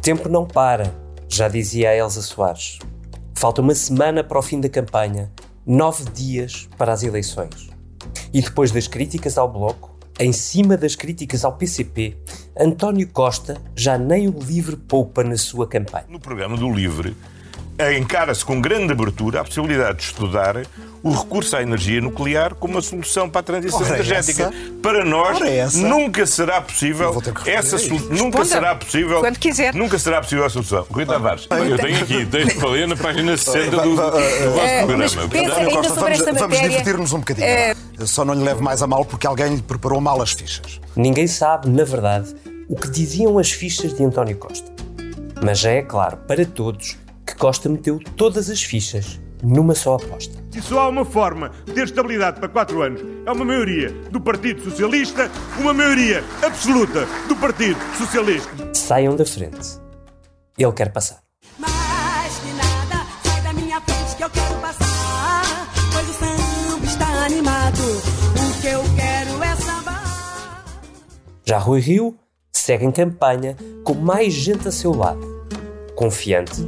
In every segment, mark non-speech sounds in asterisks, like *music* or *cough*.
tempo não para, já dizia a Elsa Soares. Falta uma semana para o fim da campanha, nove dias para as eleições. E depois das críticas ao Bloco, em cima das críticas ao PCP, António Costa já nem o Livre poupa na sua campanha. No programa do Livre, encara-se com grande abertura a possibilidade de estudar o recurso à energia nuclear como uma solução para a transição Ora, energética. essa? Para nós nunca será possível essa nunca será possível Quando quiser. nunca será possível a solução. Rui Tavares, eu tenho aqui, tenho falei na página 60 do, do vosso Eh, programa. mas pensa Portanto, ainda Costa, sobre vamos, esta vamos divertir-nos um bocadinho. eh, Só não lhe leve mais a mal porque alguém lhe preparou mal as fichas. Ninguém sabe, na verdade, o que diziam as fichas de António Costa. Mas já é claro para todos que Costa meteu todas as fichas numa só aposta. Se só há uma forma de ter estabilidade para quatro anos, é uma maioria do Partido Socialista, uma maioria absoluta do Partido Socialista. Saiam da frente. Ele quer passar. Mais que nada, sai da minha frente que eu quero passar. Pois o samba está animado. O que eu quero é sambar. Já Rui Rio segue em campanha com mais gente a seu lado. Confiante,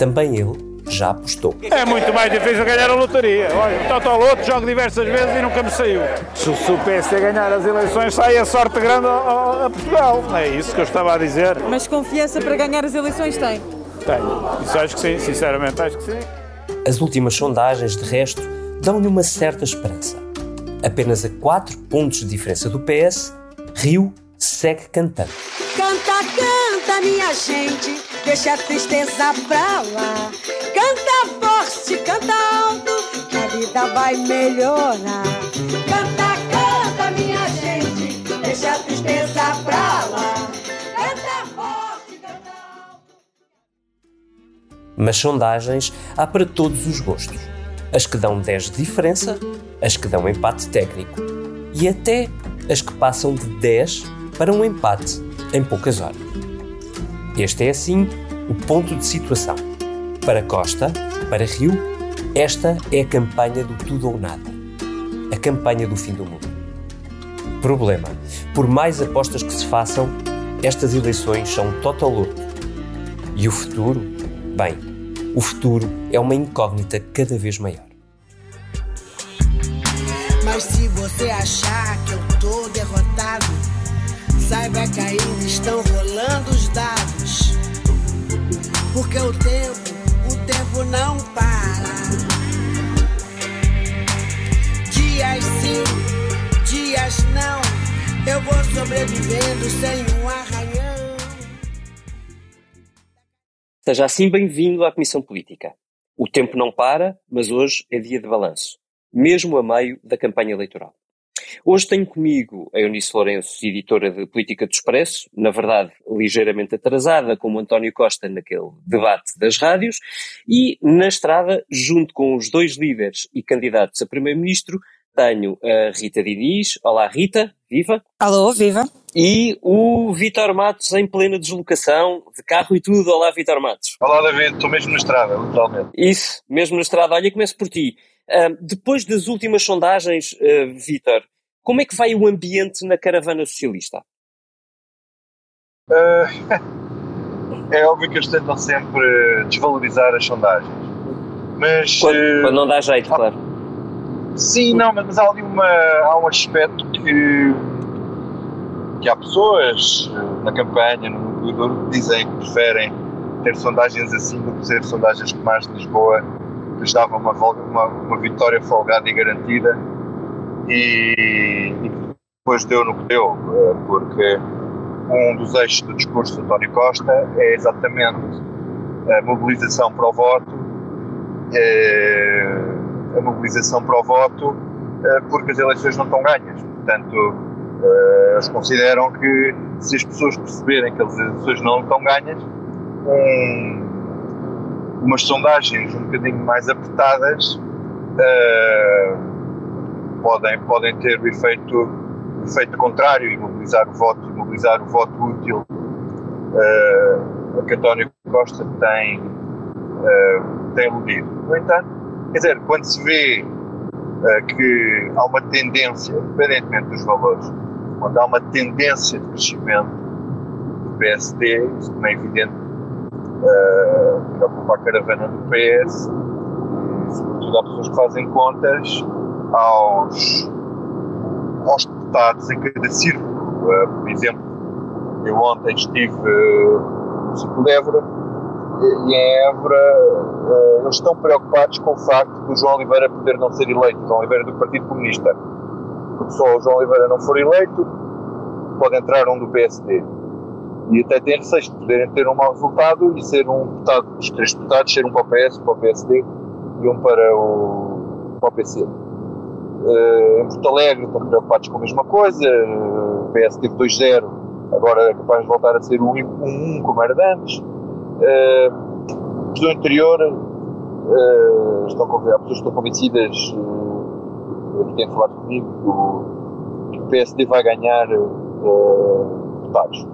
também ele já apostou. É muito mais difícil ganhar a lotaria. Olha, o Totoloto jogo diversas vezes e nunca me saiu. Se, se o PSD ganhar as eleições, sai a sorte grande a, a- a Portugal. É isso que eu estava a dizer. Mas confiança para ganhar as eleições tem? Tenho. Isso acho que sim, sinceramente acho que sim. As últimas sondagens, de resto, dão-lhe uma certa esperança. Apenas a 4 pontos de diferença do PS, Rio segue cantando. Canta, canta, minha gente, deixa a tristeza pra lá. Canta forte, canta alto, que a vida vai melhorar. Canta, canta, minha gente, deixa a tristeza pra lá. Canta forte, canta alto. Mas sondagens há para todos os gostos. As que dão 10 de diferença, as que dão empate técnico e até as que passam de 10 para um empate em poucas horas. Este é assim o ponto de situação. Para Costa, para Rio, esta é a campanha do tudo ou nada. A campanha do fim do mundo. Problema: por mais apostas que se façam, estas eleições são total luto. E o futuro? Bem, o futuro é uma incógnita cada vez maior. Mas se você achar que eu tô derrotado, saiba que ainda estão rolando os dados. Porque o tempo, o tempo não para. Dias sim, dias não. Eu vou sobrevivendo sem um arranhão. Seja assim bem-vindo à Comissão Política. O tempo não para, mas hoje é dia de balanço, mesmo a meio da campanha eleitoral. Hoje tenho comigo a Eunice Lourenço, editora de Política do Expresso, na verdade ligeiramente atrasada, como António Costa naquele debate das rádios, e na estrada, junto com os dois líderes e candidatos a Primeiro-Ministro, tenho a Rita Diniz. Olá Rita, viva! Alô, viva. E o Vítor Matos em plena deslocação, de carro e tudo. Olá Vítor Matos. Olá, David, estou mesmo na estrada, literalmente. Isso, mesmo na estrada. Olha, começo por ti. Depois das últimas sondagens, ah, Vítor, como é que vai o ambiente na caravana socialista? Ah, *laughs* é óbvio que eles tentam sempre desvalorizar as sondagens. Mas. Quando, eh, quando não dá jeito, claro. Sim, não, mas há ali uma, há um aspecto que, que há pessoas eh, na campanha, no duro, que dizem que preferem ter sondagens assim do que ter sondagens como as de Lisboa, lhes dava uma, uma, uma vitória folgada e garantida e, e depois deu no que deu, eh, porque um dos eixos do discurso de António Costa é exatamente a mobilização para o voto, eh, a mobilização para o voto, eh, porque as eleições não estão ganhas. Portanto, eh, eles consideram que se as pessoas perceberem que as eleições não estão ganhas, um, umas sondagens um bocadinho mais apertadas eh, podem, podem ter o efeito, o efeito contrário e mobilizar o voto, mobilizar o voto útil a que António Costa tem, eh, tem eludido. No entanto, quer dizer, quando se vê eh, que há uma tendência, independentemente dos valores, quando há uma tendência de crescimento do PSD, isso também é evidente uh, preocupa a caravana do PS e, sobretudo, há pessoas que fazem contas aos, aos deputados em cada círculo. Uh, por exemplo, eu ontem estive uh, no círculo de Évora e em Évora uh, eles estão preocupados com o facto do João Oliveira poder não ser eleito, João Oliveira do Partido Comunista. Porque só o João Oliveira não for eleito, pode entrar um do PSD. E até receios de poderem ter um mau resultado e ser um deputado, os três deputados, ser um para o PS, um para o PSD e um para o, para o PC. Uh, em Porto Alegre estão preocupados com a mesma coisa, o PS teve 2-0, agora é capaz de voltar a ser 1-1 um, um, como era antes. Uh, do interior uh, estão, há pessoas que estão convencidas, uh, que têm falado comigo, que o PSD vai ganhar uh, deputados.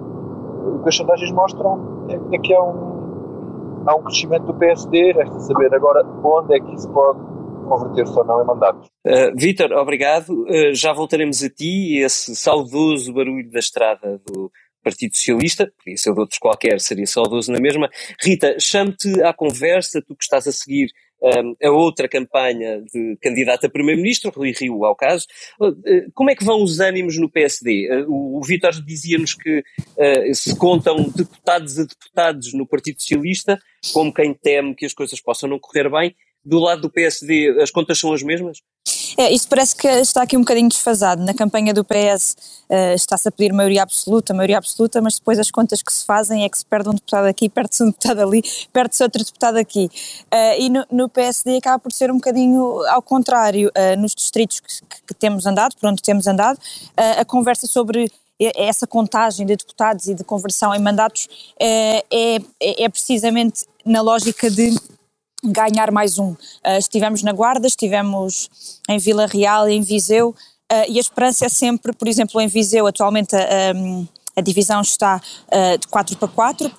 O que as sondagens mostram é, é que há um, há um crescimento do PSD, resta saber agora onde é que isso pode converter-se ou não em mandatos. Uh, Vítor, obrigado. Uh, já voltaremos a ti, esse saudoso barulho da estrada do Partido Socialista, podia ser de outros qualquer, seria saudoso na mesma. Rita, chamo-te à conversa, tu que estás a seguir a outra campanha de candidato a Primeiro-Ministro, Rui Rio ao caso. Uh, uh, como é que vão os ânimos no PSD? Uh, o, Vítor dizia-nos que se contam deputados a deputados no Partido Socialista, como quem teme que as coisas possam não correr bem. Do lado do PSD, as contas são as mesmas? É, isso parece que está aqui um bocadinho desfasado. Na campanha do PS uh, eh, está-se a pedir maioria absoluta, maioria absoluta, mas depois as contas que se fazem é que se perde um deputado aqui, perde-se um deputado ali, perde-se outro deputado aqui. Uh, e no, no, PSD acaba por ser um bocadinho ao contrário. Uh, nos distritos que, que, temos andado, por onde temos andado, a conversa sobre essa contagem de deputados e de conversão em mandatos é, é, é precisamente na lógica de ganhar mais um. Uh, estivemos na Guarda, estivemos em Vila Real, em Viseu, uh, e a esperança é sempre, por exemplo, em Viseu, atualmente um, a divisão está uh, de 4 para 4,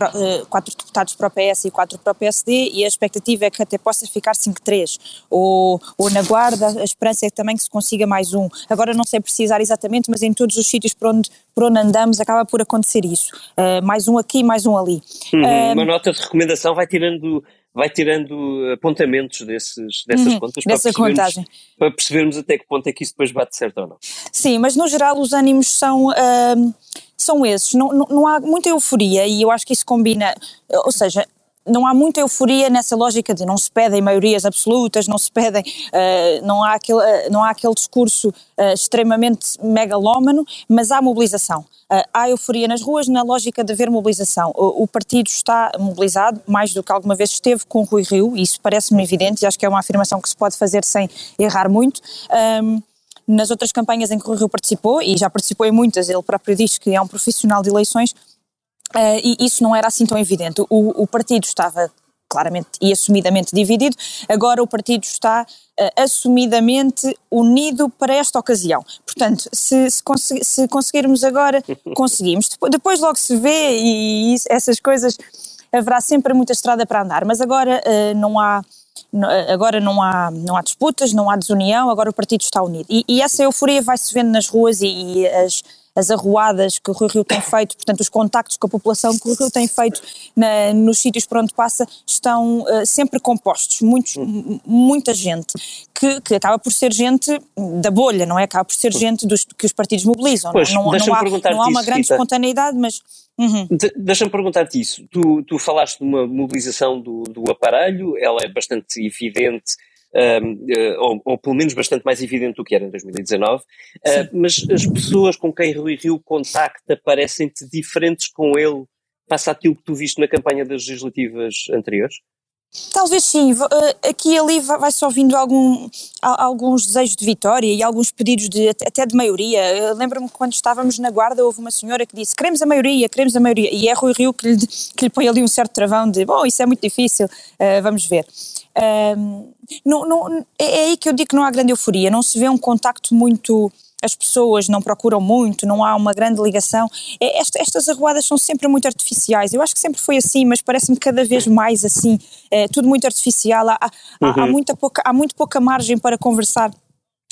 4 deputados para o PS e 4 para o PSD, e a expectativa é que até possa ficar 5-3. Ou, ou na Guarda, a esperança é também que se consiga mais um. Agora não sei precisar exatamente, mas em todos os sítios por onde, por onde andamos acaba por acontecer isso. mais um aqui, mais um ali. Uhum, uma nota de recomendação vai tirando vai tirando apontamentos desses, dessas uhum, contas para, percebermos, para percebermos até que ponto é que isso depois bate certo ou não. Sim, mas no geral os ânimos são, uh, são esses. Não, não, não há muita euforia e eu acho que isso combina, ou seja, não há muita euforia nessa lógica de não se pedem maiorias absolutas, não se pedem, uh, não, há aquele, uh, não há aquele discurso uh, extremamente megalómano, mas há mobilização. há euforia nas ruas na lógica de haver mobilização. O, o, partido está mobilizado, mais do que alguma vez esteve com Rui Rio, e isso parece-me evidente e acho que é uma afirmação que se pode fazer sem errar muito. Um, nas outras campanhas em que o Rui Rio participou, e já participou em muitas, ele próprio diz que é um profissional de eleições, Uh, e isso não era assim tão evidente. O, o, partido estava claramente e assumidamente dividido, agora o partido está uh, assumidamente unido para esta ocasião. Portanto, se, se, se conseguirmos agora, *laughs* conseguimos. Depois, depois, logo se vê e isso, essas coisas, haverá sempre muita estrada para andar, mas agora uh, não há agora não há, não há disputas, não há desunião, agora o partido está unido. E, e essa euforia vai-se vendo nas ruas e, e as, as arruadas que o Rui Rio tem feito, portanto, os contactos com a população que o Rio tem feito na, nos sítios por onde passa, estão uh, sempre compostos. Muitos, muita gente que, que, acaba por ser gente da bolha, não é? Acaba por ser gente dos, que os partidos mobilizam. Pois, não, não, não, há, não há uma isso, grande Rita. espontaneidade, mas. Uhum. De, Deixa-me perguntar-te isso. Tu, tu falaste de uma mobilização do, do aparelho, ela é bastante evidente ou, ou, pelo menos bastante mais evidente do que era em 2019, uh, mas as pessoas com quem Rui Rio contacta parecem-te diferentes com ele face àquilo que tu viste na campanha das legislativas anteriores? Talvez sim, eh, aqui e ali vai só vindo algum, alguns desejos de vitória e alguns pedidos de, até de maioria. Lembro-me que quando estávamos na guarda houve uma senhora que disse queremos a maioria, queremos a maioria, e é Rui Rio que lhe, que lhe põe ali um certo travão de bom, isso é muito difícil, uh, vamos ver. Uh, não, não, é, é aí que eu digo que não há grande euforia, não se vê um contacto muito as pessoas não procuram muito, não há uma grande ligação. É, esta, estas arruadas são sempre muito artificiais. Eu acho que sempre foi assim, mas parece-me cada vez mais assim. É, tudo muito artificial. Há, há, uhum. há, muita pouca, há muito pouca margem para conversar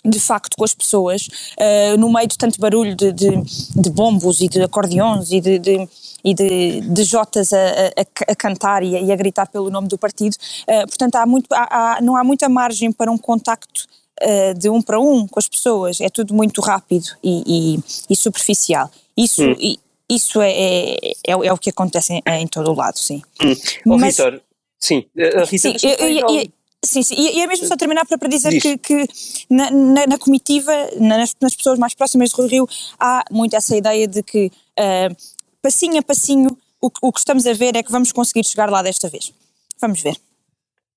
de facto com as pessoas, uh, no meio de tanto barulho de, de, de, bombos e de acordeões e de, de e de, de jotas a, a, a cantar e a, e a, gritar pelo nome do partido. Uh, portanto, há muito, há, há, não há muita margem para um contacto uh, de um para um com as pessoas. É tudo muito rápido e, e, e superficial. Isso, hum. e, isso é, é, é, é, o que acontece em, em todo o lado, sim. Hum. Oh, Mas, Vitor, sim, a Rita, sim, eu, eu, Sim, sim, e, é mesmo só terminar para, para dizer que, que, na, na, na comitiva, nas, nas, pessoas mais próximas de Rui Rio, há muito essa ideia de que uh, passinho a passinho o, o, que estamos a ver é que vamos conseguir chegar lá desta vez. Vamos ver.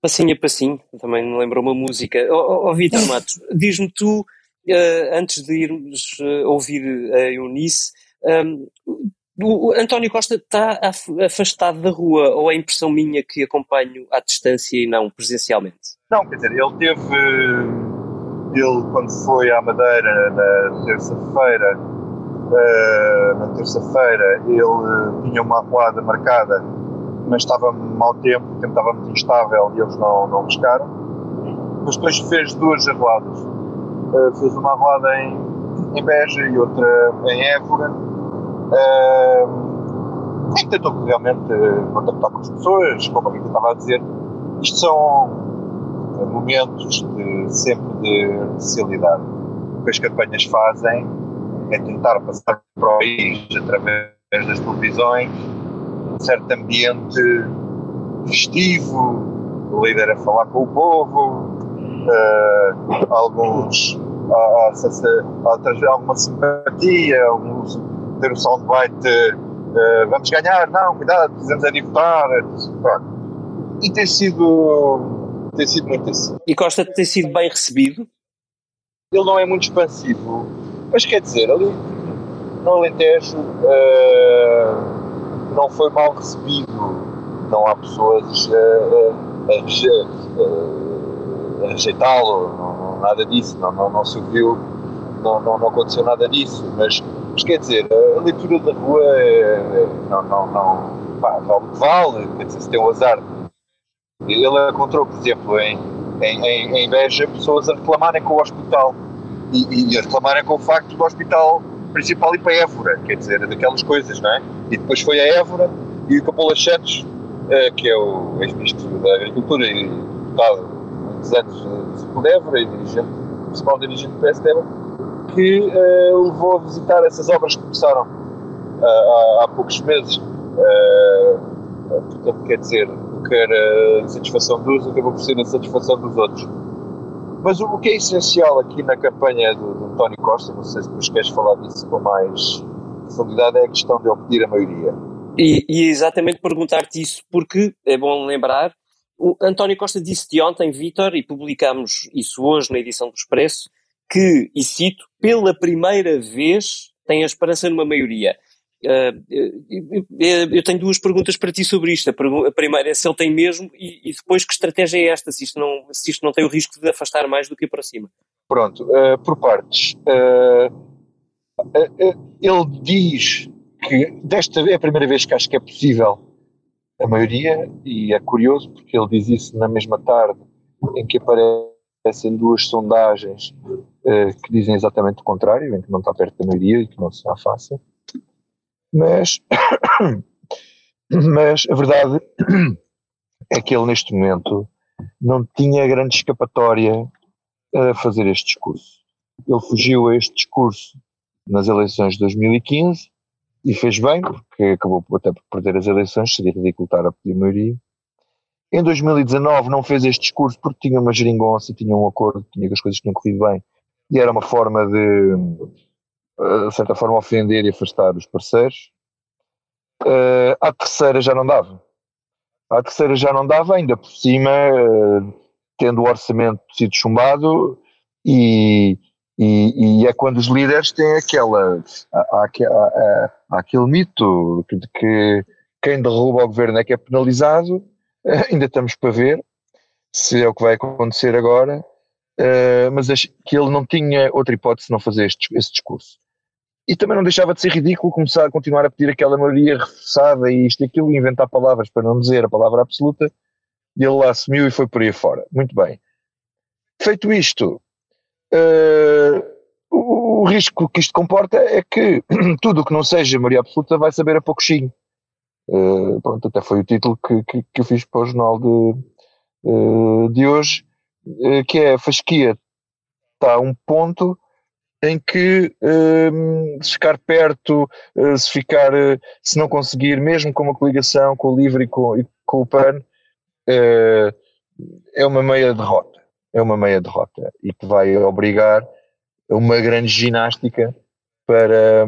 Passinho a passinho, também me lembrou uma música. Ó oh, oh, Vitor Matos, diz-me tu, uh, antes de irmos uh, ouvir a Eunice, um, o António Costa está afastado da rua ou é impressão minha que acompanho à distância e não presencialmente? Não, quer dizer, ele teve. Ele, quando foi à Madeira na terça-feira, uh, na terça-feira, ele tinha uma arruada marcada, mas estava mau tempo, o tempo estava muito instável e eles não, não pescaram. Mas depois fez duas arruadas. Uh, fez uma arruada em, em Beja e outra em Évora Uh, e tentou realmente contactar com as pessoas, como a Rita estava a dizer. Isto são momentos de, sempre de socialidade. O que as campanhas fazem é tentar passar para o país, através das televisões, um certo ambiente festivo, o líder a falar com o povo, uh, alguns a, a, a, a, alguma simpatia, alguns ter o soundbite uh, vamos ganhar, não, cuidado, precisamos é de votar. E tem sido, tem sido muito assim. E Costa tem sido bem recebido? Ele não é muito expansivo, mas quer dizer, ali no Alentejo uh, não foi mal recebido, não há pessoas uh, a, a rejeitá-lo, nada disso, não, não, não se ouviu, não, não, não aconteceu nada disso, mas mas quer dizer, a leitura da rua é, não, não, não, pá, vale vale, quer dizer, se tem um azar. Ele encontrou, por exemplo, em, em, em, em Beja, pessoas a reclamarem com o hospital. E, e, a reclamarem com o facto do hospital principal ir para Évora, quer dizer, daquelas coisas, não é? E depois foi a Évora e o Capola Santos, uh, que é o ex-ministro da Agricultura e deputado muitos anos uh, de Évora e dirigente, principal dirigente do PSDB, que uh, levou a visitar essas obras que começaram há, há, poucos meses. Uh, portanto, quer dizer, o que era satisfação de uns acabou por ser a satisfação dos outros. Mas o, o que é essencial aqui na campanha do, do António Costa, não sei se depois queres falar disso com mais profundidade, é a questão de obter a maioria. E, e exatamente perguntar-te isso, porque é bom lembrar, o António Costa disse de ontem, Vítor, e publicámos isso hoje na edição do Expresso, que, e cito, pela primeira vez tem a esperança numa maioria. Uh, eu tenho duas perguntas para ti sobre isto. A primeira é se ele tem mesmo, e, depois que estratégia é esta, se isto, não, se isto não tem o risco de afastar mais do que para cima. Pronto, por partes. Uh, ele diz que desta é a primeira vez que acho que é possível a maioria, e é curioso porque ele diz isso na mesma tarde em que aparece aparecem duas sondagens uh, que dizem exatamente o contrário, em que não está perto da maioria e que não será fácil. Mas, *coughs* mas a verdade é que ele neste momento não tinha grande escapatória a fazer este discurso. Ele fugiu a este discurso nas eleições de 2015 e fez bem, porque acabou até por perder as eleições, seria ridículo estar a pedir maioria. Em 2019 não fez este discurso porque tinha uma geringonça, tinha um acordo, tinha que as coisas tinham corrido bem e era uma forma de, eh, de certa forma, ofender e afastar os parceiros. Uh, à terceira já não dava. À terceira já não dava, ainda por cima, uh, tendo o orçamento sido chumbado, e, e, e, é quando os líderes têm aquela. Há, há, há, há aquele mito de que quem derruba o governo é que é penalizado ainda estamos para ver se é o que vai acontecer agora, uh, mas que ele não tinha outra hipótese de não fazer este, esse discurso. E também não deixava de ser ridículo começar a continuar a pedir aquela maioria reforçada e isto e aquilo, e inventar palavras para não dizer a palavra absoluta, e ele lá assumiu e foi por aí fora. Muito bem. Feito isto, uh, o, o, risco que isto comporta é que *clears throat* tudo o que não seja maioria absoluta vai saber a pouquinho. Uh, pronto, até foi o título que, que, que eu fiz para o jornal de, uh, de hoje, que é a fasquia está a um ponto em que se ficar perto, se ficar, se não conseguir, mesmo com uma coligação com o LIVRE e com, e com o PAN, é uma meia derrota. É uma meia derrota e que vai obrigar a uma grande ginástica para,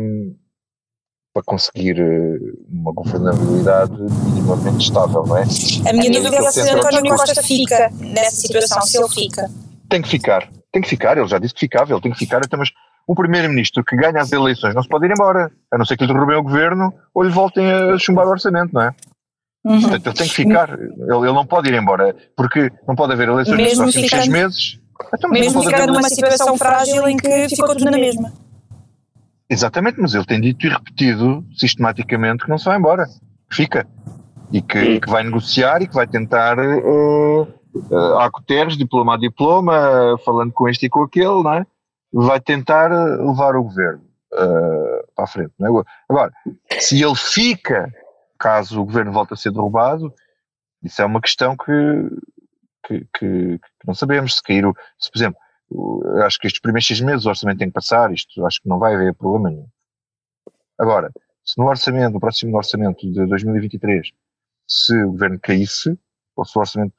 para conseguir eh, uma governabilidade minimamente estável, não é? A minha dúvida é se António Costa fica nessa situação, se ele fica. Tem que ficar, tem que ficar, ele já disse que ficava, ele tem que ficar, até, mas o primeiro-ministro que ganha as eleições não se pode ir embora, a não ser que lhe derrubem o governo ou lhe voltem a chumbar o orçamento, não é? Uhum. Portanto, ele tem que ficar, ele, ele, não pode ir embora, porque não pode haver eleições nos próximos seis meses. Então, mesmo ficar numa situação frágil em que ficou tudo na mesma. Exatamente, mas ele tem dito e repetido sistematicamente que não se vai embora, que fica. E que, que vai negociar e que vai tentar, uh, uh, a Guterres, diploma a diploma, falando com este e com aquele, não é? vai tentar levar o governo uh, para a frente. Não é? Agora, se ele fica, caso o governo volte a ser derrubado, isso é uma questão que, que, que, que não sabemos. Se cair, o, se, por exemplo, acho que estes primeiros seis meses o orçamento tem que passar, isto acho que não vai haver problema nenhum. Agora, se no orçamento, no próximo orçamento de 2023, se o governo caísse, ou se o orçamento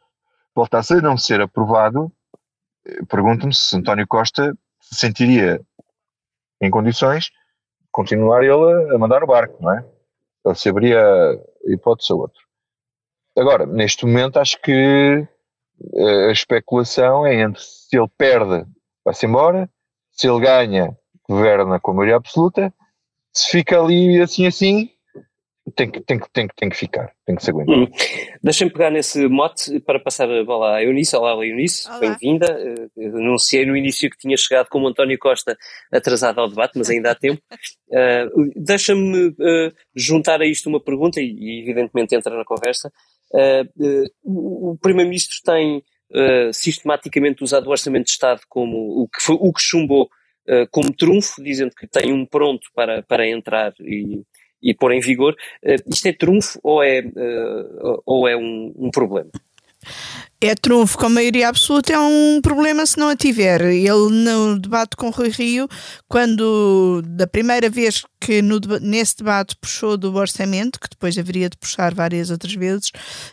voltasse a não ser aprovado, eh, pergunto-me se António Costa se sentiria em condições de continuar ele a mandar o barco, não é? Ou se abria hipótese a outro. Agora, neste momento, acho que a especulação é entre se ele perde, vai-se embora, se ele ganha, governa com maioria absoluta, se fica ali assim assim, tem que, tem que, tem que, tem que ficar, tem que se aguentar. Hum. Deixem-me pegar nesse mote para passar a bola à Eunice. Olá, Eunice, bem-vinda. Uh, anunciei no início que tinha chegado como António Costa atrasado ao debate, mas ainda há tempo. Uh, *laughs* Deixa-me uh, juntar a isto uma pergunta e, e evidentemente entrar na conversa. Uh, o Primeiro-Ministro tem uh, sistematicamente usado o Orçamento de Estado como o que, foi, o que chumbou como trunfo, dizendo que tem um pronto para, para entrar e, e pôr em vigor. isto é trunfo ou é, ou é um, um problema? É trunfo com maioria absoluta, é um problema se não a tiver. Ele, no debate com Rui Rio, quando, da primeira vez que no, nesse debate puxou do orçamento, que depois haveria de puxar várias outras vezes,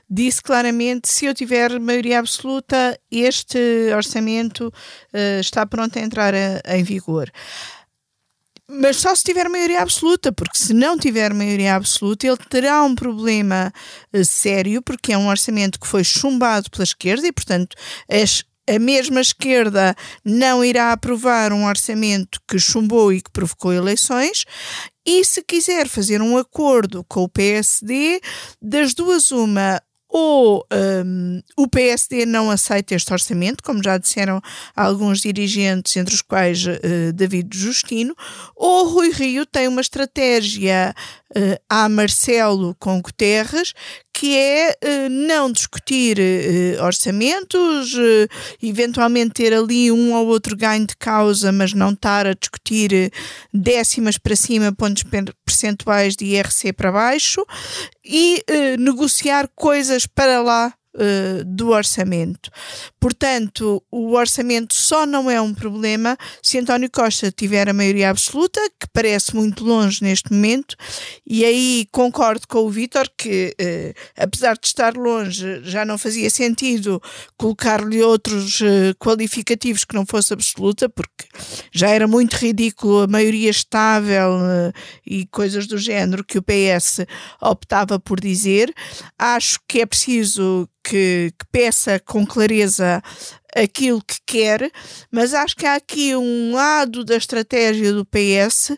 disse claramente: se eu tiver maioria absoluta, este orçamento uh, está pronto a entrar a, a, em vigor mas só se tiver maioria absoluta, porque se não tiver maioria absoluta, ele terá um problema uh, sério, porque é um orçamento que foi chumbado pela esquerda e, portanto, as, a mesma esquerda não irá aprovar um orçamento que chumbou e que provocou eleições. E se quiser fazer um acordo com o PSD, das duas, uma, ou um, o PSD não aceita este orçamento, como já disseram alguns dirigentes, entre os quais uh, David Justino, ou Rui Rio tem uma estratégia uh, a Marcelo com Guterres, que é uh, não discutir uh, orçamentos, eventualmente ter ali um ou outro ganho de causa, mas não estar a discutir décimas para cima, pontos percentuais de IRC para baixo, e negociar coisas para lá uh, do orçamento. Portanto, o orçamento só não é um problema se António Costa tiver a maioria absoluta, que parece muito longe neste momento, e aí concordo com o Vítor que, uh, apesar de estar longe, já não fazia sentido colocar-lhe outros uh, qualificativos que não fosse absoluta, porque já era muito ridículo a maioria estável e coisas do género que o PS optava por dizer. Acho que é preciso que, que peça com clareza aquilo que quer, mas acho que há aqui um lado da estratégia do PS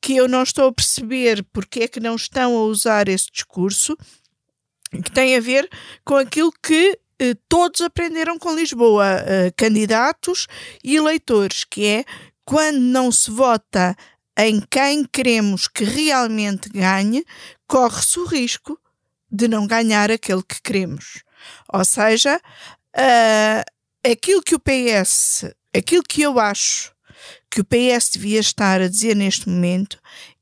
que eu não estou a perceber porque é que não estão a usar esse discurso, que tem a ver com aquilo que eh, todos aprenderam com Lisboa, eh, candidatos e eleitores, que é quando não se vota em quem queremos que realmente ganhe, corre-se o risco de não ganhar aquele que queremos. Ou seja, uh, aquilo que o PS, aquilo que eu acho que o PS devia estar a dizer neste momento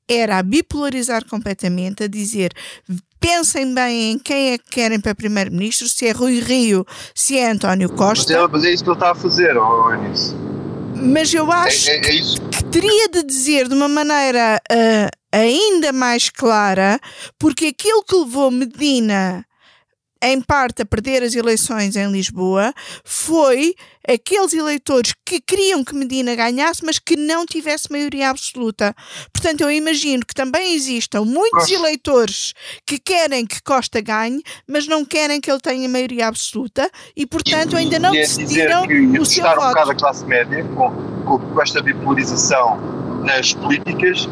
era a bipolarizar completamente, a dizer pensem bem em quem é que querem para primeiro-ministro, se é Rui Rio, se é António Costa. Mas é, mas é isso que ele está a fazer, oh, Eunice. Mas eu acho É- é- é isso. que teria de dizer de uma maneira ah, ainda mais clara, porque aquilo que levou Medina, em parte, a perder as eleições em Lisboa, foi aqueles eleitores que queriam que Medina ganhasse, mas que não tivesse maioria absoluta. Portanto, eu imagino que também existam muitos Costa. eleitores que querem que Costa ganhe, mas não querem que ele tenha maioria absoluta e, portanto, ainda não e é dizer decidiram o seu testar um voto. bocado a classe média com, com, com esta bipolarização nas políticas,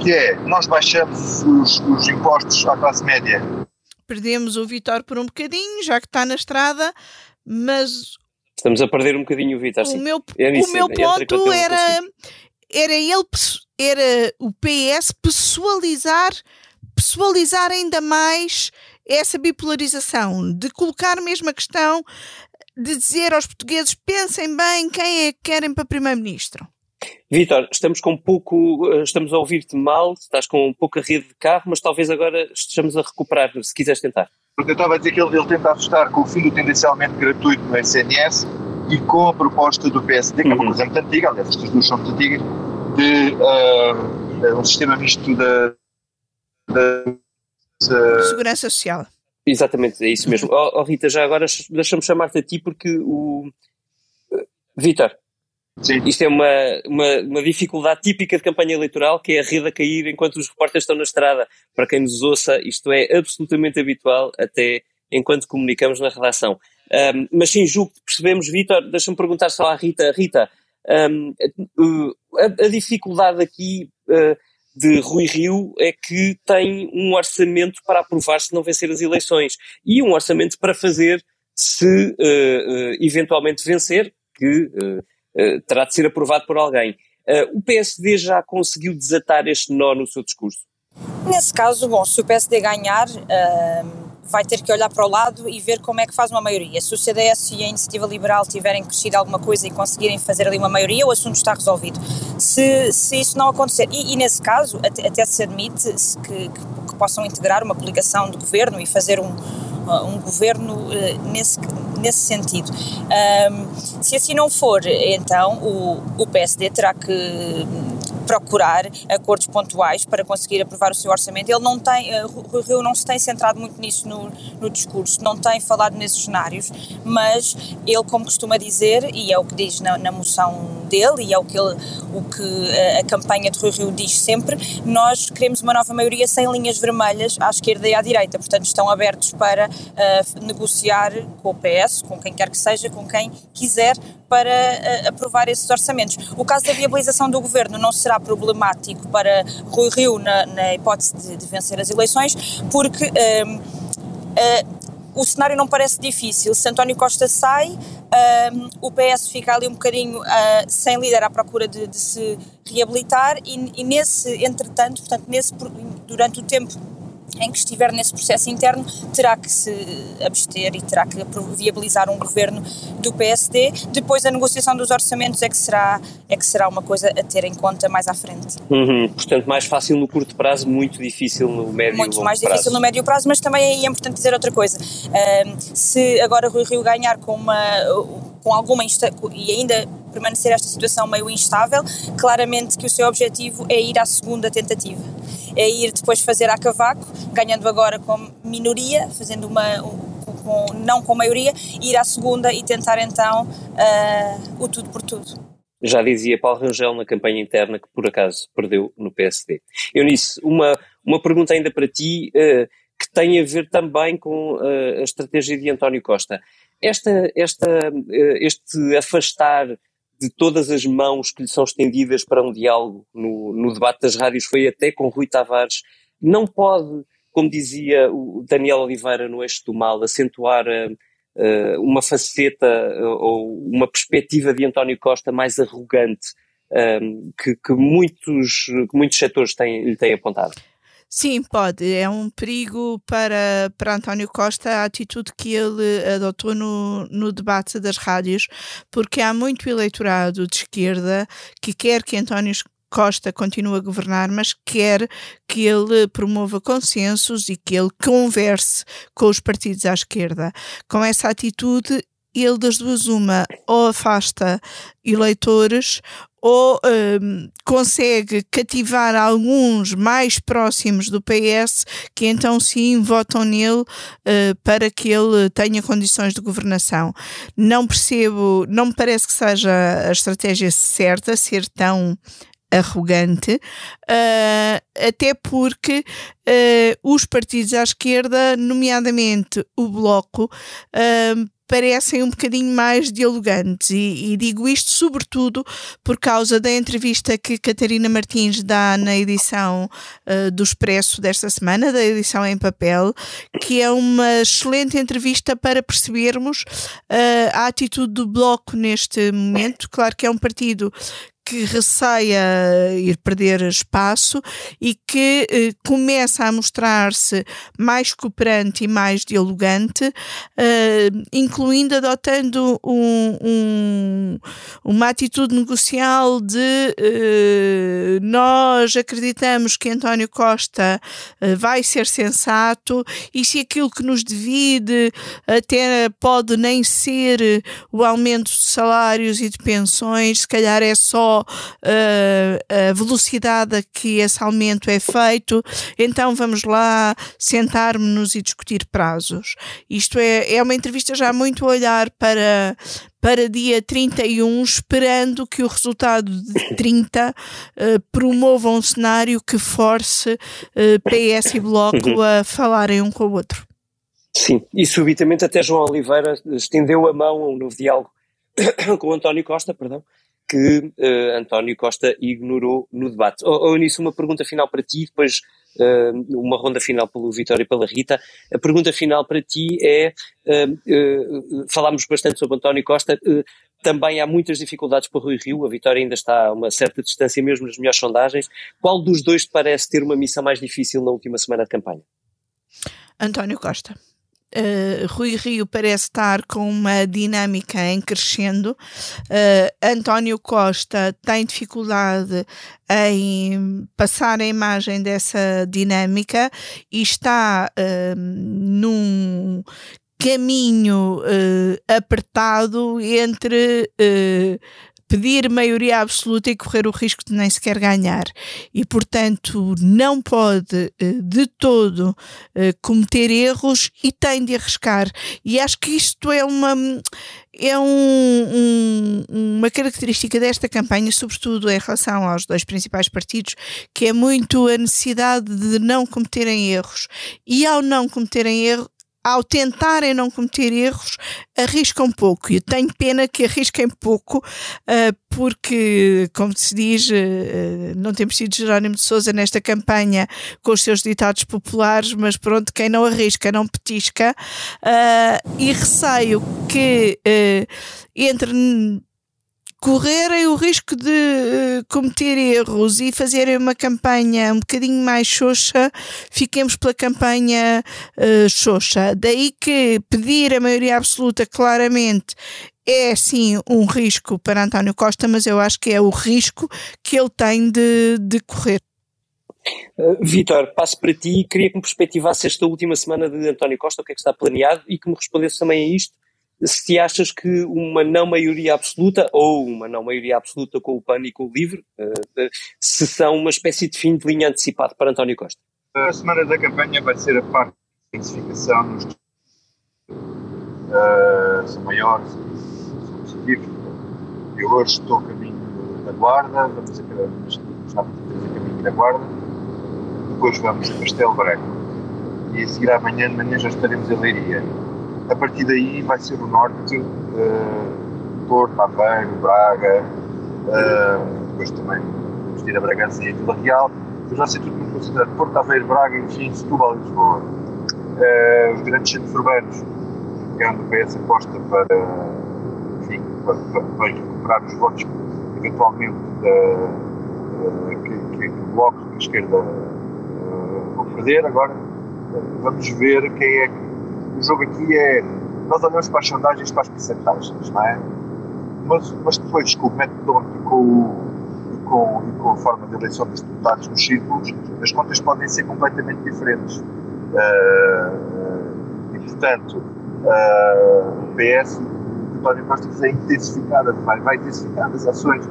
que é, nós baixamos os, os impostos à classe média Perdemos o Vitor por um bocadinho, já que está na estrada, mas Estamos a perder um bocadinho o Vitor. o meu, o meu ponto era, era ele, era o PS pessoalizar, pessoalizar ainda mais essa bipolarização, de colocar mesmo a questão de dizer aos portugueses pensem bem quem é que querem para primeiro-ministro. Vitor, estamos com pouco, eh, estamos a ouvir-te mal, estás com pouca rede de carro, mas talvez agora estejamos a recuperar, se quiseres tentar. Porque eu estava a dizer que ele, ele tenta assustar com o fim do tendencialmente gratuito no SNS e com a proposta do PSD, que é uma coisa muito antiga, aliás, estas duas são muito antigas, de ah, um sistema misto da. Segurança Social. Exatamente, é isso mesmo. Oh, oh, Rita, já agora deixa-me chamar-te a ti porque o. eh, Vitor, isto é uma, uma, uma dificuldade típica de campanha eleitoral, que é a rede a cair enquanto os repórteres estão na estrada. Para quem nos ouça, isto é absolutamente habitual, até enquanto comunicamos na redação. Ahm, mas sim, julgo que percebemos, Vitor, deixa-me perguntar só à Rita. Rita, uh, a, a dificuldade aqui uh, de Rui Rio é que tem um orçamento para aprovar se não vencer as eleições e um orçamento para fazer se uh, uh, eventualmente vencer, que uh, terá de ser aprovado por alguém. Uh, o PSD já conseguiu desatar este nó no seu discurso? Nesse caso, bom, se o PSD ganhar, ahm, vai ter que olhar para o lado e ver como é que faz uma maioria. Se o CDS e a Iniciativa Liberal tiverem crescido alguma coisa e conseguirem fazer ali uma maioria, o assunto está resolvido. Se, se isso não acontecer, e, e nesse caso, até, até se admite -se que, que, que possam integrar uma coligação de governo e fazer um, um governo uh, nesse, nesse sentido. Um, se assim não for, então o, o PSD terá que procurar acordos pontuais para conseguir aprovar o seu orçamento. Ele não tem, uh, Rui Rio não se tem centrado muito nisso no, no, discurso, não tem falado nesses cenários, mas ele, como costuma dizer, e é o que diz na, na moção dele, e é o que, ele, o que a, campanha de Rui Rio diz sempre, nós queremos uma nova maioria sem linhas vermelhas à esquerda e à direita, portanto estão abertos para uh, negociar com o PS, com quem quer que seja, com quem quiser, para uh, aprovar esses orçamentos. O caso da viabilização do governo não será problemático para Rui Rio na, na hipótese de, de, vencer as eleições, porque uh, o cenário não parece difícil. Se António Costa sai, o PS fica ali um bocadinho sem líder à procura de, de se reabilitar e, e, nesse, entretanto, portanto, nesse, durante o tempo em que estiver nesse processo interno, terá que se abster e terá que viabilizar um governo do PSD. Depois a negociação dos orçamentos é que será, é que será uma coisa a ter em conta mais à frente. Uhum. Portanto, mais fácil no curto prazo, muito difícil no médio Muito mais prazo. difícil no médio prazo, mas também é importante dizer outra coisa. Um, se agora Rui Rio ganhar com, uma, com alguma e ainda permanecer esta situação meio instável, claramente que o seu objetivo é ir à segunda tentativa. É ir depois fazer a cavaco, ganhando agora com minoria, fazendo uma. Com, não com maioria, ir à segunda e tentar então uh, o tudo por tudo. Já dizia Paulo Rangel na campanha interna que por acaso perdeu no PSD. Eunice, uma, uma pergunta ainda para ti, uh, que tem a ver também com uh, a estratégia de António Costa. Esta, esta, este afastar de todas as mãos que lhe são estendidas para um diálogo no, no debate das rádios foi até com Rui Tavares, não pode, como dizia o Daniel Oliveira no Eixo do Mal, acentuar uh, uma faceta uh, ou uma perspectiva de António Costa mais arrogante que, que, muitos, que muitos setores têm, lhe têm apontado. Sim, pode. É um perigo para, para António Costa a atitude que ele adotou no, no debate das rádios, porque há muito eleitorado de esquerda que quer que António Costa continue a governar, mas quer que ele promova consensos e que ele converse com os partidos à esquerda. Com essa atitude, ele das duas uma ou afasta eleitores ou um, consegue cativar alguns mais próximos do PS que então sim votam nele uh, para que ele tenha condições de governação. Não percebo, não me parece que seja a estratégia certa ser tão arrogante, uh, até porque uh, os partidos à esquerda, nomeadamente o Bloco, uh, parecem um bocadinho mais dialogantes e, e, digo isto sobretudo por causa da entrevista que Catarina Martins dá na edição uh, do Expresso desta semana, da edição em papel, que é uma excelente entrevista para percebermos uh, a atitude do Bloco neste momento. Claro que é um partido que receia ir perder espaço e que eh, começa a mostrar-se mais cooperante e mais dialogante, eh, incluindo adotando um, um, uma atitude negocial de eh, nós acreditamos que António Costa eh, vai ser sensato e se aquilo que nos divide até pode nem ser o aumento de salários e de pensões, se calhar é só uh, a velocidade a que esse aumento é feito, então vamos lá sentar-nos e discutir prazos. Isto é, é uma entrevista já muito a olhar para, para dia 31, esperando que o resultado de 30 uh, promova um cenário que force uh, PS e Bloco a falarem um com o outro. Sim, e subitamente até João Oliveira estendeu a mão a um novo diálogo *coughs* com António Costa, perdão, que uh, António Costa ignorou no debate. Oh, oh, uma pergunta final para ti, depois uh, uma ronda final pelo Vitório e pela Rita. A pergunta final para ti é, uh, falámos bastante sobre António Costa, também há muitas dificuldades para o Rui Rio, a Vitória ainda está a uma certa distância mesmo nas melhores sondagens. Qual dos dois te parece ter uma missão mais difícil na última semana de campanha? António Costa. Uh, Rui Rio parece estar com uma dinâmica em crescendo. Uh, António Costa tem dificuldade em passar a imagem dessa dinâmica e está uh, num caminho apertado entre pedir maioria absoluta e correr o risco de nem sequer ganhar. E, portanto, não pode eh, de todo eh, cometer erros e tem de arriscar. E acho que isto é uma. É um, um, uma característica desta campanha, sobretudo em relação aos dois principais partidos, que é muito a necessidade de não cometerem erros. E ao não cometerem erros, ao tentarem não cometer erros, arriscam pouco. E tenho pena que arrisquem pouco, uh, porque, como se diz, uh, não temos sido Jerónimo de Souza nesta campanha com os seus ditados populares, mas pronto, quem não arrisca não petisca. E receio que entre correrem o risco de uh, cometer erros e fazerem uma campanha um bocadinho mais xoxa, fiquemos pela campanha uh, xoxa. Daí que pedir a maioria absoluta claramente é sim um risco para António Costa, mas eu acho que é o risco que ele tem de, de correr. Uh, Vítor, passo para ti e queria que me perspectivasse esta última semana de António Costa, o que é que está planeado e que me respondesse também a isto se achas que uma não maioria absoluta ou uma não maioria absoluta com o PAN e com o LIVRE uh, se são uma espécie de fim de linha antecipado para António Costa? A semana da campanha vai ser a parte de intensificação nos uh, são maiores são positivos. Eu hoje estou a caminho da Guarda, vamos a, já a caminho da Guarda, depois vamos a Castelo Branco e a seguir amanhã de manhã já estaremos em Leiria a partir daí vai ser o norte, uh, Porto, Aveiro, Braga, uh, depois também vamos ter a Bragança e a Vila Real, mas vai ser tudo muito considerado Porto, Aveiro, Braga, enfim, Setúbal e Lisboa. Uh, os grandes centros urbanos, que é onde o PS aposta para, enfim, para, para, para recuperar os votos eventualmente que, que, que, o Bloco e a esquerda uh, vão perder. Agora vamos ver quem é que o jogo aqui é. Nós olhamos para as sondagens para as percentagens, não é? Mas, mas depois com o método com o, com e com a forma de eleição dos deputados nos círculos, as contas podem ser completamente diferentes. Uh, e, portanto, uh, o PS, o António Costa, vai intensificar, vai, vai intensificar as ações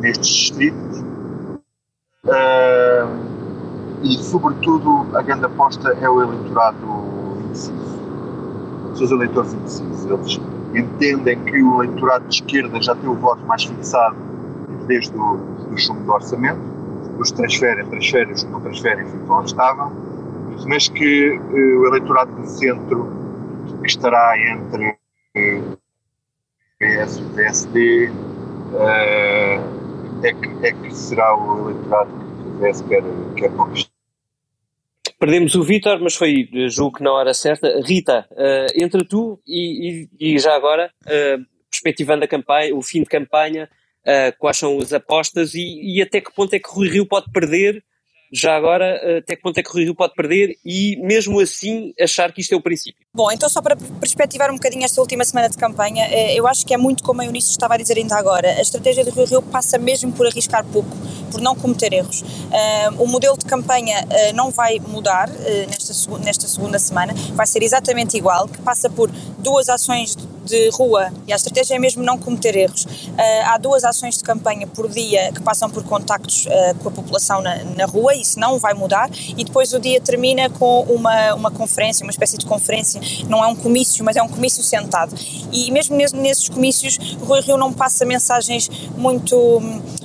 nestes distritos uh, e, sobretudo, a grande aposta é o eleitorado indeciso. Os eleitores indecisos. Eles entendem que o eleitorado de esquerda já tem o voto mais fixado desde o do chumbo do orçamento, os transferem, transferem, os que não transferem ficam onde estavam, mas que uh, o eleitorado do centro que estará entre PS e PSD é, que, é que será o eleitorado que o PS quer, quer conquistar. Perdemos o Vítor, mas foi, julgo que na hora certa. Rita, uh, entre tu e, e, e já agora, uh, perspectivando a campanha, o fim de campanha, uh, quais são as apostas e, e, até que ponto é que Rui Rio pode perder, já agora, até que ponto é que Rui Rio pode perder e mesmo assim achar que isto é o princípio? Bom, então só para perspectivar um bocadinho esta última semana de campanha, eu acho que é muito como a Eunice estava a dizer ainda agora, a estratégia do Rui Rio passa mesmo por arriscar pouco por não cometer erros. Uh, o modelo de campanha não vai mudar nesta, nesta segunda semana, vai ser exatamente igual, que passa por duas ações de rua e a estratégia é mesmo não cometer erros. há duas ações de campanha por dia que passam por contactos com a população na, na rua, isso não vai mudar, e depois o dia termina com uma, uma conferência, uma espécie de conferência, não é um comício, mas é um comício sentado. E mesmo nesses comícios, Rui Rio não passa mensagens muito.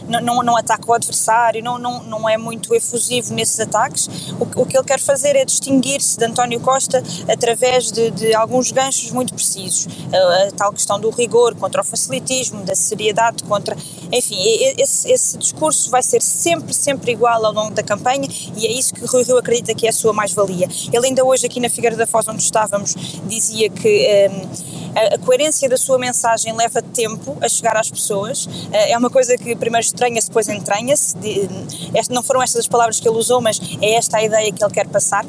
não, não, não ataca o adversário não, não, não é muito efusivo nesses ataques. O, o que ele quer fazer é distinguir-se de António Costa através de, de alguns ganchos muito precisos. A, tal questão do rigor contra o facilitismo, da seriedade contra. Enfim, esse, esse discurso vai ser sempre, sempre igual ao longo da campanha e é isso que Rui Rio acredita que é a sua mais-valia. Ele ainda hoje aqui na Figueira da Foz, onde estávamos, dizia que. Um, a, coerência da sua mensagem leva tempo a chegar às pessoas. Eh, é uma coisa que primeiro estranha-se, depois entranha-se. Não foram estas as palavras que ele usou, mas é esta a ideia que ele quer passar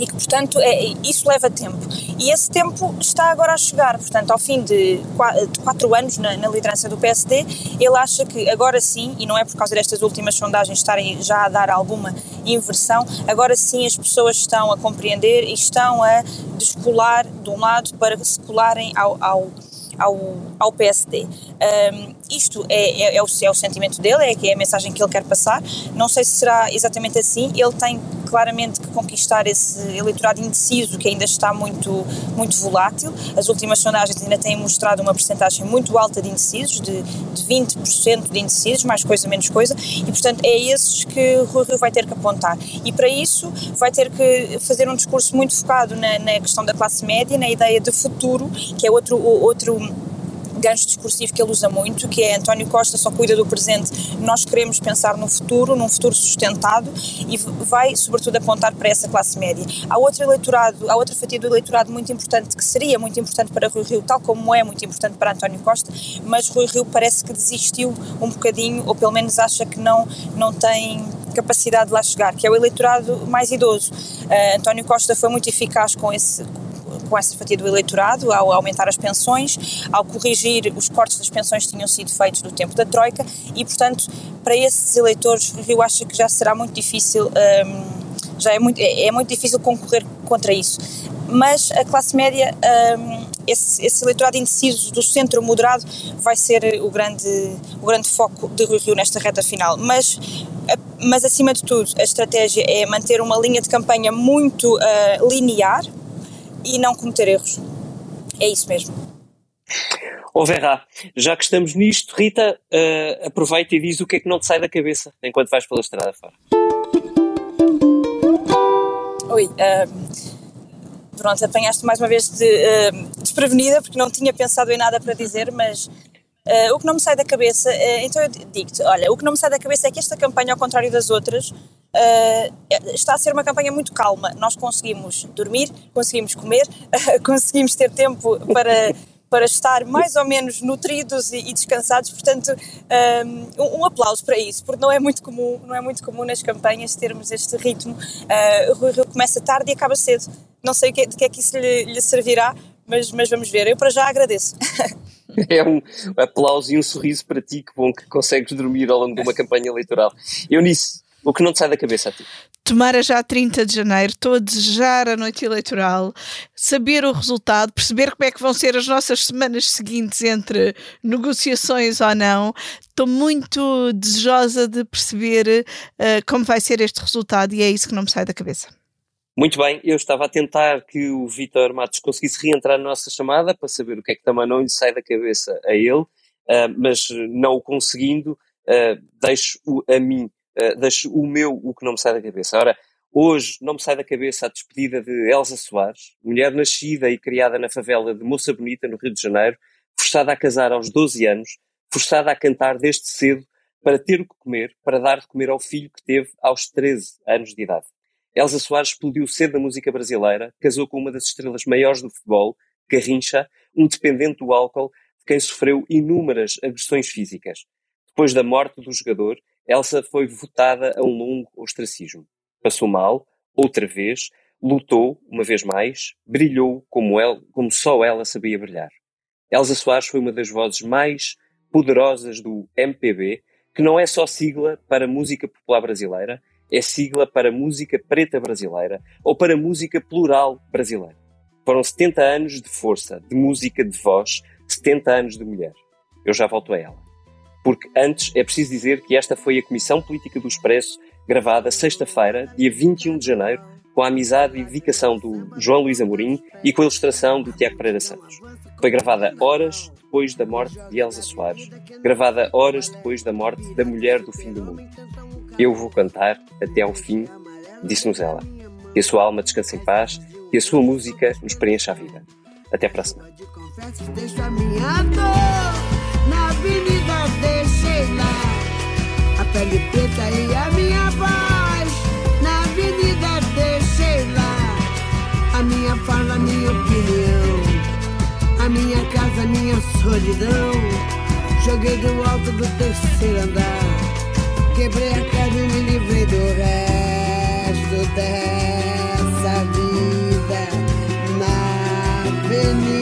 e que, portanto, é, isso leva tempo. E esse tempo está agora a chegar, portanto, ao fim de quatro anos na, na, liderança do PSD, ele acha que agora sim, e não é por causa destas últimas sondagens estarem já a dar alguma inversão, agora sim as pessoas estão a compreender e estão a descolar de um lado para se colarem ao, ao ao, ao PSD. Um, isto é, é, é, o, é, o, sentimento dele, é, é a mensagem que ele quer passar. Não sei se será exatamente assim. Ele tem claramente que conquistar esse eleitorado indeciso que ainda está muito, muito volátil. As últimas sondagens ainda têm mostrado uma percentagem muito alta de indecisos, de, de 20% de indecisos, mais coisa, menos coisa, e portanto é esses que Rui Rio vai ter que apontar. E para isso vai ter que fazer um discurso muito focado na, na questão da classe média, na ideia de futuro, que é outro, outro gancho discursivo que ele usa muito, que é António Costa só cuida do presente, nós queremos pensar no futuro, num futuro sustentado e vai, sobretudo, apontar para essa classe média. Há outro eleitorado, há outra fatia do eleitorado muito importante, que seria muito importante para Rui Rio, tal como é muito importante para António Costa, mas Rui Rio parece que desistiu um bocadinho, ou pelo menos acha que não, não tem capacidade de lá chegar, que é o eleitorado mais idoso. Uh, António Costa foi muito eficaz com esse com essa fatia do eleitorado, ao aumentar as pensões, ao corrigir os cortes das pensões que tinham sido feitos no tempo da Troika e, portanto, para esses eleitores, eu acho que já será muito difícil, hum, já é muito, é, é muito difícil concorrer contra isso. Mas a classe média, hum, esse, esse, eleitorado indeciso do centro moderado vai ser o grande, o grande foco de Rui Rio nesta reta final. Mas, mas acima de tudo, a estratégia é manter uma linha de campanha muito uh, linear, e não cometer erros. É isso mesmo. Ô Verra, já que estamos nisto, Rita, uh, aproveita e diz o que é que não te sai da cabeça enquanto vais pela estrada fora. Oi, uh, pronto, apanhaste mais uma vez de, uh, desprevenida porque não tinha pensado em nada para dizer, mas uh, o que não me sai da cabeça, então eu digo-te, olha, o que não me sai da cabeça é que esta campanha, ao contrário das outras, Uh, está a ser uma campanha muito calma. Nós conseguimos dormir, conseguimos comer, uh, *laughs* conseguimos ter tempo para, para estar mais ou menos nutridos e, e descansados. Portanto, um, um, aplauso para isso, porque não é muito comum, não é muito comum nas campanhas termos este ritmo. Uh, o Rui Rio começa tarde e acaba cedo. Não sei de que é que isso lhe, lhe servirá, mas, mas vamos ver. Eu para já agradeço. *laughs* *laughs* É um aplauso e um sorriso para ti, que bom que consegues dormir ao longo de uma campanha eleitoral. Eunice, o que não te sai da cabeça a ti? Tomara já 30 de janeiro, estou a desejar a noite eleitoral, saber o resultado, perceber como é que vão ser as nossas semanas seguintes entre negociações ou não. Estou muito desejosa de perceber uh, como vai ser este resultado e é isso que não me sai da cabeça. Muito bem, eu estava a tentar que o Vitor Matos conseguisse reentrar na nossa chamada para saber o que é que também não lhe sai da cabeça a ele, uh, mas não o conseguindo, uh, deixo-o a mim uh, deixo o meu, o que não me sai da cabeça. Ora, hoje não me sai da cabeça a despedida de Elsa Soares, mulher nascida e criada na favela de Moça Bonita, no Rio de Janeiro, forçada a casar aos 12 anos, forçada a cantar desde cedo para ter o que comer, para dar de comer ao filho que teve aos 13 anos de idade. Elsa Soares explodiu cedo na música brasileira, casou com uma das estrelas maiores do futebol, Garrincha, um dependente do álcool, de quem sofreu inúmeras agressões físicas. Depois da morte do jogador, Elsa foi votada a um longo ostracismo. Passou mal, outra vez, lutou, uma vez mais, brilhou como, ela, como só ela sabia brilhar. Elsa Soares foi uma das vozes mais poderosas do MPB, que não é só sigla para música popular brasileira, é sigla para música preta brasileira ou para música plural brasileira. Foram 70 anos de força, de música de voz, 70 anos de mulher. Eu já volto a ela porque antes é preciso dizer que esta foi a Comissão Política do Expresso, gravada sexta-feira, dia 21 de janeiro, com a amizade e dedicação do João Luís Amorim e com a ilustração do Tiago Pereira Santos. Foi gravada horas depois da morte de Elsa Soares, gravada horas depois da morte da mulher do fim do mundo. Eu vou cantar até ao fim, disse-nos ela. Que a sua alma descanse em paz e a sua música nos preencha a vida. Até para a semana a pele preta e a minha voz. Na a minha fala, a minha opinião, a minha casa, a minha solidão. Joguei do alto do terceiro andar, quebrei a cara e me livrei do resto dessa vida na avenida.